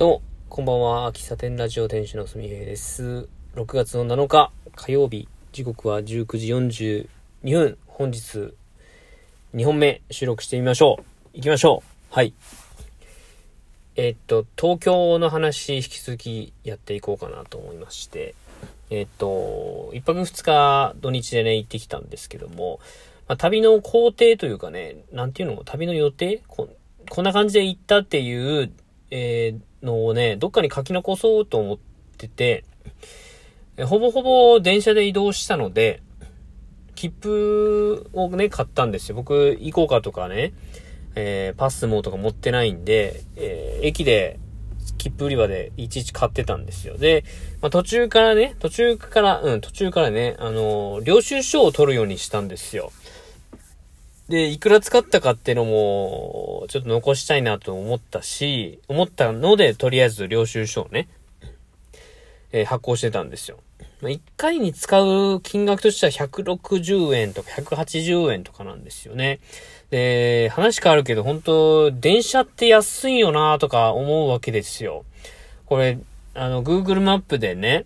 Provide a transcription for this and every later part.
どうも、こんばんは。喫茶店ラジオ店主のすみへいです。6月の7日火曜日、時刻は19時42分。本日、2本目収録してみましょう。行きましょう。はい。えっと、東京の話、引き続きやっていこうかなと思いまして、えっと、一泊二日土日でね、行ってきたんですけども、まあ、旅の工程というかね、なんていうの旅の予定？ここんな感じで行ったっていう、えーのをね、どっかに書き残そうと思ってて、ほぼほぼ電車で移動したので、切符をね、買ったんですよ。僕、行こうかとかね、えーパスモとか持ってないんで、えー駅で、切符売り場でいちいち買ってたんですよ。で、まあ、途中からね、途中から、うん、途中からね、あのー領収書を取るようにしたんですよ。で、いくら使ったかっていうのも、ちょっと残したいなと思ったし、思ったので、とりあえず領収書をね、えー発行してたんですよ。まあ、1回に使う金額としては160円とか180円とかなんですよね。で、話変わるけど、本当電車って安いよなとか思うわけですよ。これ、あの、Google マップでね、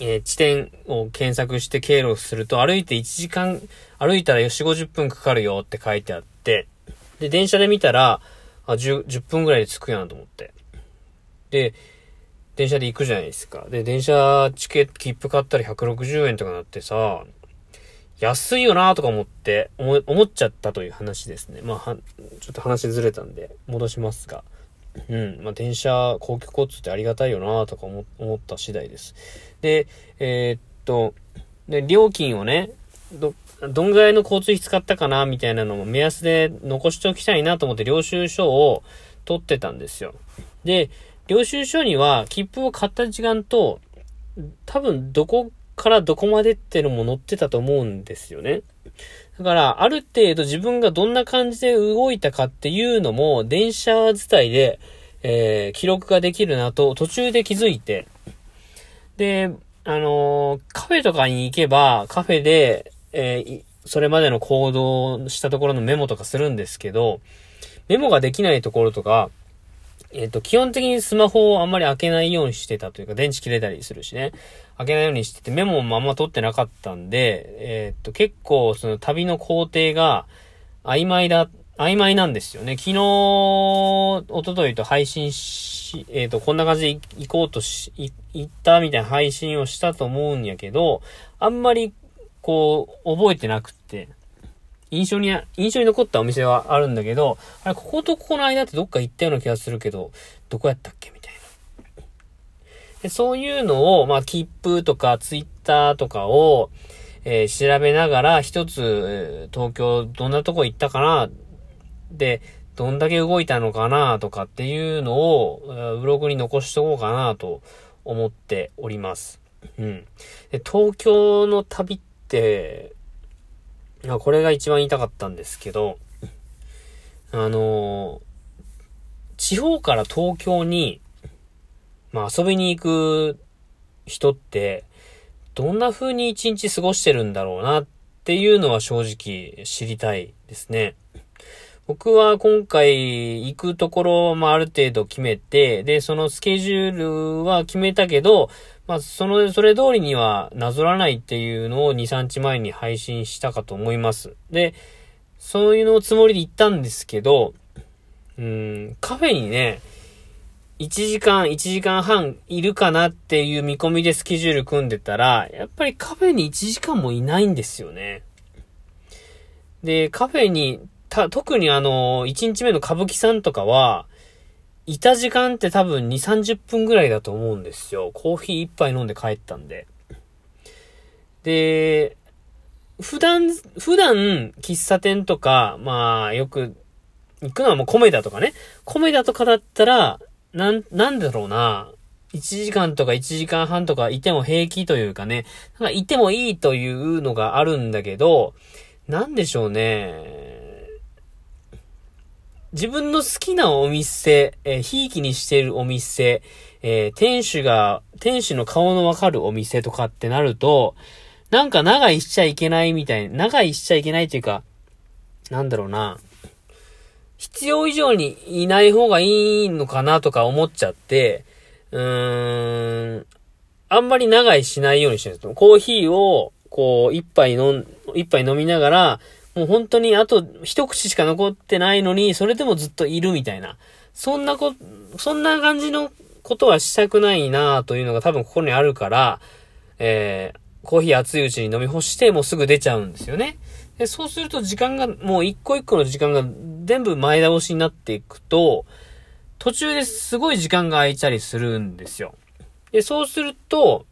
えー地点を検索して経路をすると歩いて1時間、歩いたら4、50分かかるよって書いてあって、で、電車で見たら、あ、10、10分ぐらいで着くやんと思って。で、電車で行くじゃないですか。で、電車チケット、切符買ったら160円とかなってさ、安いよなとか思って、思思っちゃったという話ですね。まあ、は、ちょっと話ずれたんで、戻しますが。うん。まあ、電車、公共交通ってありがたいよなとか思った次第です。で、えーっと、で、料金をね、ど、どんぐらいの交通費使ったかなみたいなのも目安で残しておきたいなと思って領収書を取ってたんですよ。で、領収書には切符を買った時間と、多分どこからどこまでってのも載ってたと思うんですよね。だから、ある程度自分がどんな感じで動いたかっていうのも、電車自体で、えー記録ができるなと途中で気づいて、で、あのーカフェとかに行けば、カフェで、えーそれまでの行動したところのメモとかするんですけど、メモができないところとか、えっ、と、基本的にスマホをあんまり開けないようにしてたというか、電池切れたりするしね。開けないようにしてて、メモもあんま取ってなかったんで、えっ、と、結構、その旅の工程が曖昧だ、曖昧なんですよね。昨日、一昨日と配信し、えっ、と、こんな感じで行こうとし、行ったみたいな配信をしたと思うんやけど、あんまり、こう、覚えてなくって、印象に、印象に残ったお店はあるんだけど、あれ、こことここの間ってどっか行ったような気がするけど、どこやったっけみたいな。でそういうのを、まあ、切符とかツイッターとかを、えー調べながら、一つ、東京どんなとこ行ったかなで、どんだけ動いたのかなとかっていうのを、えーブログに残しとこうかなと思っております。うん。で東京の旅って、あこれが一番言いたかったんですけど、あの地方から東京に、まあ遊びに行く人って、どんな風に一日過ごしてるんだろうなっていうのは正直知りたいですね。僕は今回行くところもある程度決めて、で、そのスケジュールは決めたけど、まあ、その、それ通りにはなぞらないっていうのを2、3日前に配信したかと思います。で、そういうのつもりで行ったんですけど、うん、カフェにね、1時間、1時間半いるかなっていう見込みでスケジュール組んでたら、やっぱりカフェに1時間もいないんですよね。で、カフェに、た、特にあの、1日目の歌舞伎さんとかは、いた時間って多分2、30分ぐらいだと思うんですよ。コーヒー一杯飲んで帰ったんで。で、普段、普段、喫茶店とか、まあ、よく、行くのはもうコメダとかね。コメダとかだったら、なん、なんだろうな。1時間とか1時間半とかいても平気というかね。なんかいてもいいというのがあるんだけど、なんでしょうね。自分の好きなお店、え、ひいきにしているお店、えー店主が、店主の顔のわかるお店とかってなると、なんか長居しちゃいけないみたいな、長居しちゃいけないというか、なんだろうな。必要以上にいない方がいいのかなとか思っちゃって、うーん、あんまり長いしないようにしてるんですコーヒーを、こう、一杯飲ん、一杯飲みながら、もう本当にあと一口しか残ってないのに、それでもずっといるみたいな。そんなこ、そんな感じのことはしたくないなというのが多分ここにあるから、えー、コーヒー熱いうちに飲み干してもうすぐ出ちゃうんですよね。で、そうすると時間が、もう一個一個の時間が全部前倒しになっていくと、途中ですごい時間が空いたりするんですよ。で、そうすると、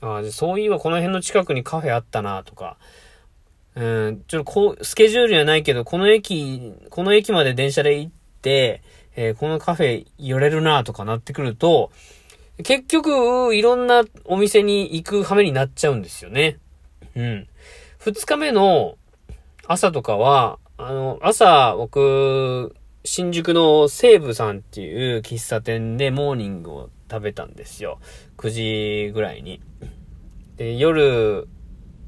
あそういえばこの辺の近くにカフェあったなとか、うん、ちょっとこう、スケジュールにはないけど、この駅、この駅まで電車で行って、えー、このカフェ寄れるなとかなってくると、結局、いろんなお店に行く羽目になっちゃうんですよね。うん。二日目の朝とかは、あの、朝、僕、新宿の西武さんっていう喫茶店でモーニングを食べたんですよ。9時ぐらいに。で、夜、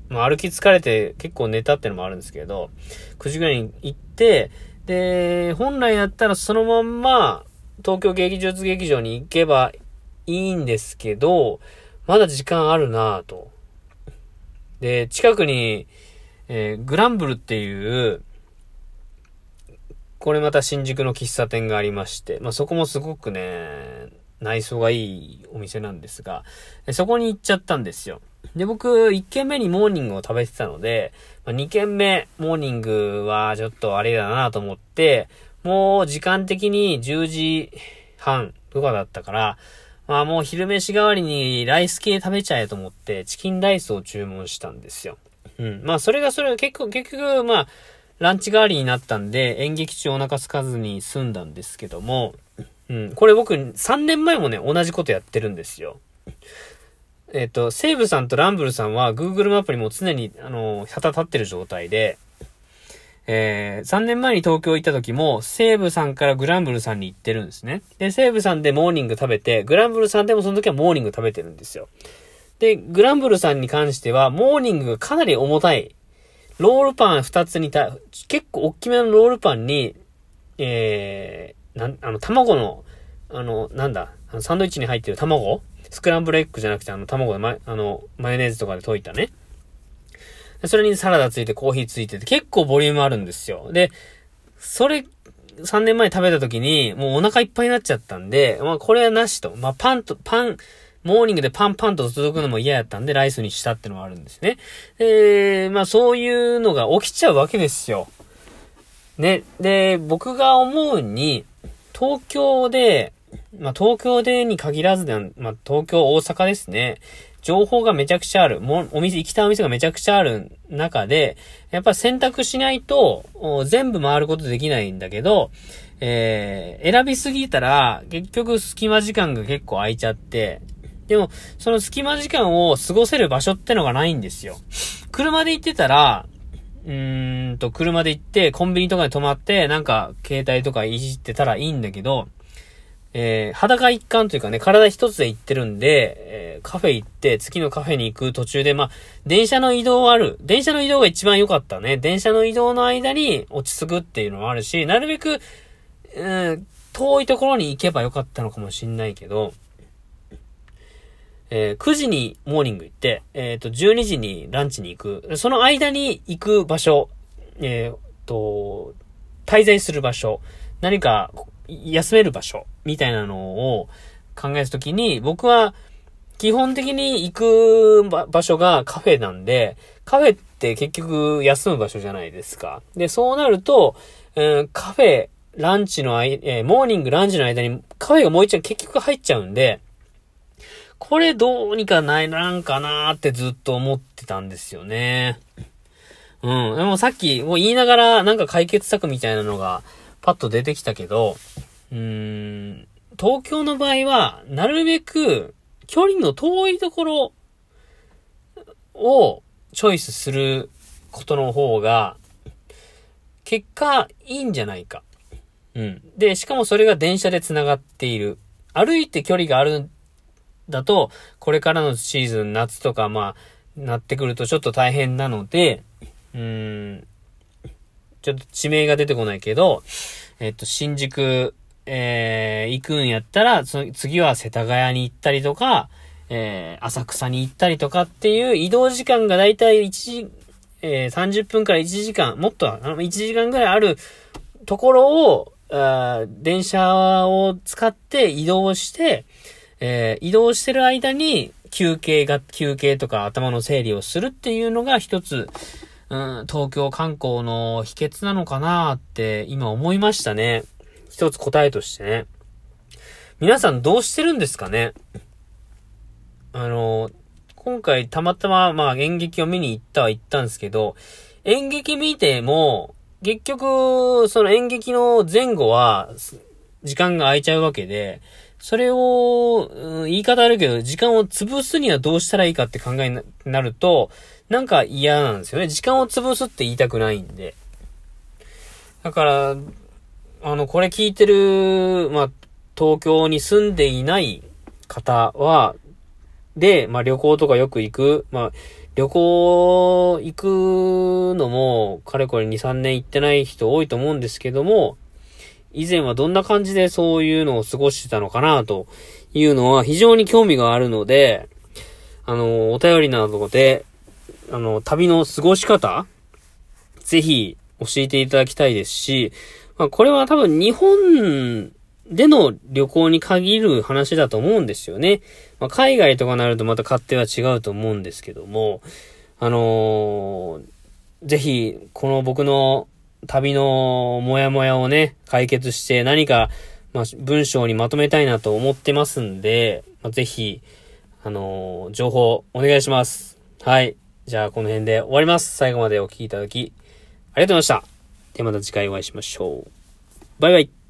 まあ、歩き疲れて結構寝たってのもあるんですけど、9時ぐらいに行って、で、本来だったらそのまんま、東京劇場劇場に行けばいいんですけど、まだ時間あるなぁと。で、近くに、えー、グランブルっていう、これまた新宿の喫茶店がありまして、まあ、そこもすごくね、内装がいいお店なんですが、そこに行っちゃったんですよ。で、僕、1軒目にモーニングを食べてたので、まあ、2軒目、モーニングはちょっとあれだなと思って、もう時間的に10時半とかだったから、まあもう昼飯代わりにライス系食べちゃえと思って、チキンライスを注文したんですよ。うん。まあそれがそれ結構、結局、まあ、ランチ代わりになったんで、演劇中お腹空かずに済んだんですけども、うん。これ僕、3年前もね、同じことやってるんですよ。えっ、ー、と、西武さんとランブルさんは Google マップにも常に、あの、旗立ってる状態で、えー、3年前に東京行った時も、西武さんからグランブルさんに行ってるんですね。で、西武さんでモーニング食べて、グランブルさんでもその時はモーニング食べてるんですよ。で、グランブルさんに関しては、モーニングがかなり重たい。ロールパン2つにた、結構大きめのロールパンに、えー、なん、あの、卵の、あの、なんだ、サンドイッチに入ってる卵？スクランブルエッグじゃなくて、あの、卵でま、あの、マヨネーズとかで溶いたね。それにサラダついてコーヒーついてて結構ボリュームあるんですよ。で、それ、3年前食べた時に、もうお腹いっぱいになっちゃったんで、まあこれはなしと。まあパンと、パン、モーニングでパンパンと届くのも嫌やったんで、ライスにしたってのがあるんですね。で、まあそういうのが起きちゃうわけですよ。ね。で、僕が思うに、東京で、まあ東京でに限らずで、まあ東京、大阪ですね。情報がめちゃくちゃある。もお店、行きたいお店がめちゃくちゃある中で、やっぱ選択しないと、全部回ることできないんだけど、えー、選びすぎたら、結局隙間時間が結構空いちゃって、でも、その隙間時間を過ごせる場所ってのがないんですよ。車で行ってたら、うーんと、車で行って、コンビニとかに泊まって、なんか、携帯とかいじってたらいいんだけど、えー、裸一貫というかね、体一つで行ってるんで、えー、カフェ行って、次のカフェに行く途中で、まあ、電車の移動はある。電車の移動が一番良かったね。電車の移動の間に落ち着くっていうのもあるし、なるべく、うん、遠いところに行けばよかったのかもしんないけど、えー、9時にモーニング行って、えっ、ー、と、12時にランチに行く。その間に行く場所、えっ、ー、と、滞在する場所、何か休める場所みたいなのを考えたときに、僕は基本的に行く場所がカフェなんで、カフェって結局休む場所じゃないですか。で、そうなると、えー、カフェ、ランチの間、えー、モーニング、ランチの間にカフェがもう一度結局入っちゃうんで、これどうにかないなんかなーってずっと思ってたんですよね。うん。でもさっきもう言いながらなんか解決策みたいなのがパッと出てきたけど、うーん、東京の場合は、なるべく距離の遠いところをチョイスすることの方が、結果いいんじゃないか。うん。で、しかもそれが電車で繋がっている。歩いて距離があるんだと、これからのシーズン、夏とか、まあ、なってくるとちょっと大変なので、うーん、ちょっと地名が出てこないけど、えっと、新宿、えー、行くんやったら、次は世田谷に行ったりとか、えー、浅草に行ったりとかっていう移動時間がだいたい1時、えー、30分から1時間、もっと、1時間ぐらいあるところを、電車を使って移動して、えー、移動してる間に休憩が、休憩とか頭の整理をするっていうのが一つ、うん、東京観光の秘訣なのかなって今思いましたね。一つ答えとしてね。皆さんどうしてるんですかね？あの、今回たまたままあ演劇を見に行ったは行ったんですけど、演劇見ても、結局、その演劇の前後は、時間が空いちゃうわけで、それを、うん、言い方あるけど、時間を潰すにはどうしたらいいかって考えになると、なんか嫌なんですよね。時間を潰すって言いたくないんで。だから、あの、これ聞いてる、まあ、東京に住んでいない方は、で、まあ、旅行とかよく行く、まあ、旅行行くのも、かれこれ2、3年行ってない人多いと思うんですけども、以前はどんな感じでそういうのを過ごしてたのかなというのは非常に興味があるので、あの、お便りなどで、あの、旅の過ごし方、ぜひ教えていただきたいですし、まあ、これは多分日本での旅行に限る話だと思うんですよね。まあ、海外とかになるとまた勝手は違うと思うんですけども、あのー、ぜひ、この僕の旅のモヤモヤをね、解決して何か、まあ、文章にまとめたいなと思ってますんで、まあ、ぜひ、あのー、情報お願いします。はい。じゃあ、この辺で終わります。最後までお聴きいただき、ありがとうございました。ではまた次回お会いしましょう。バイバイ。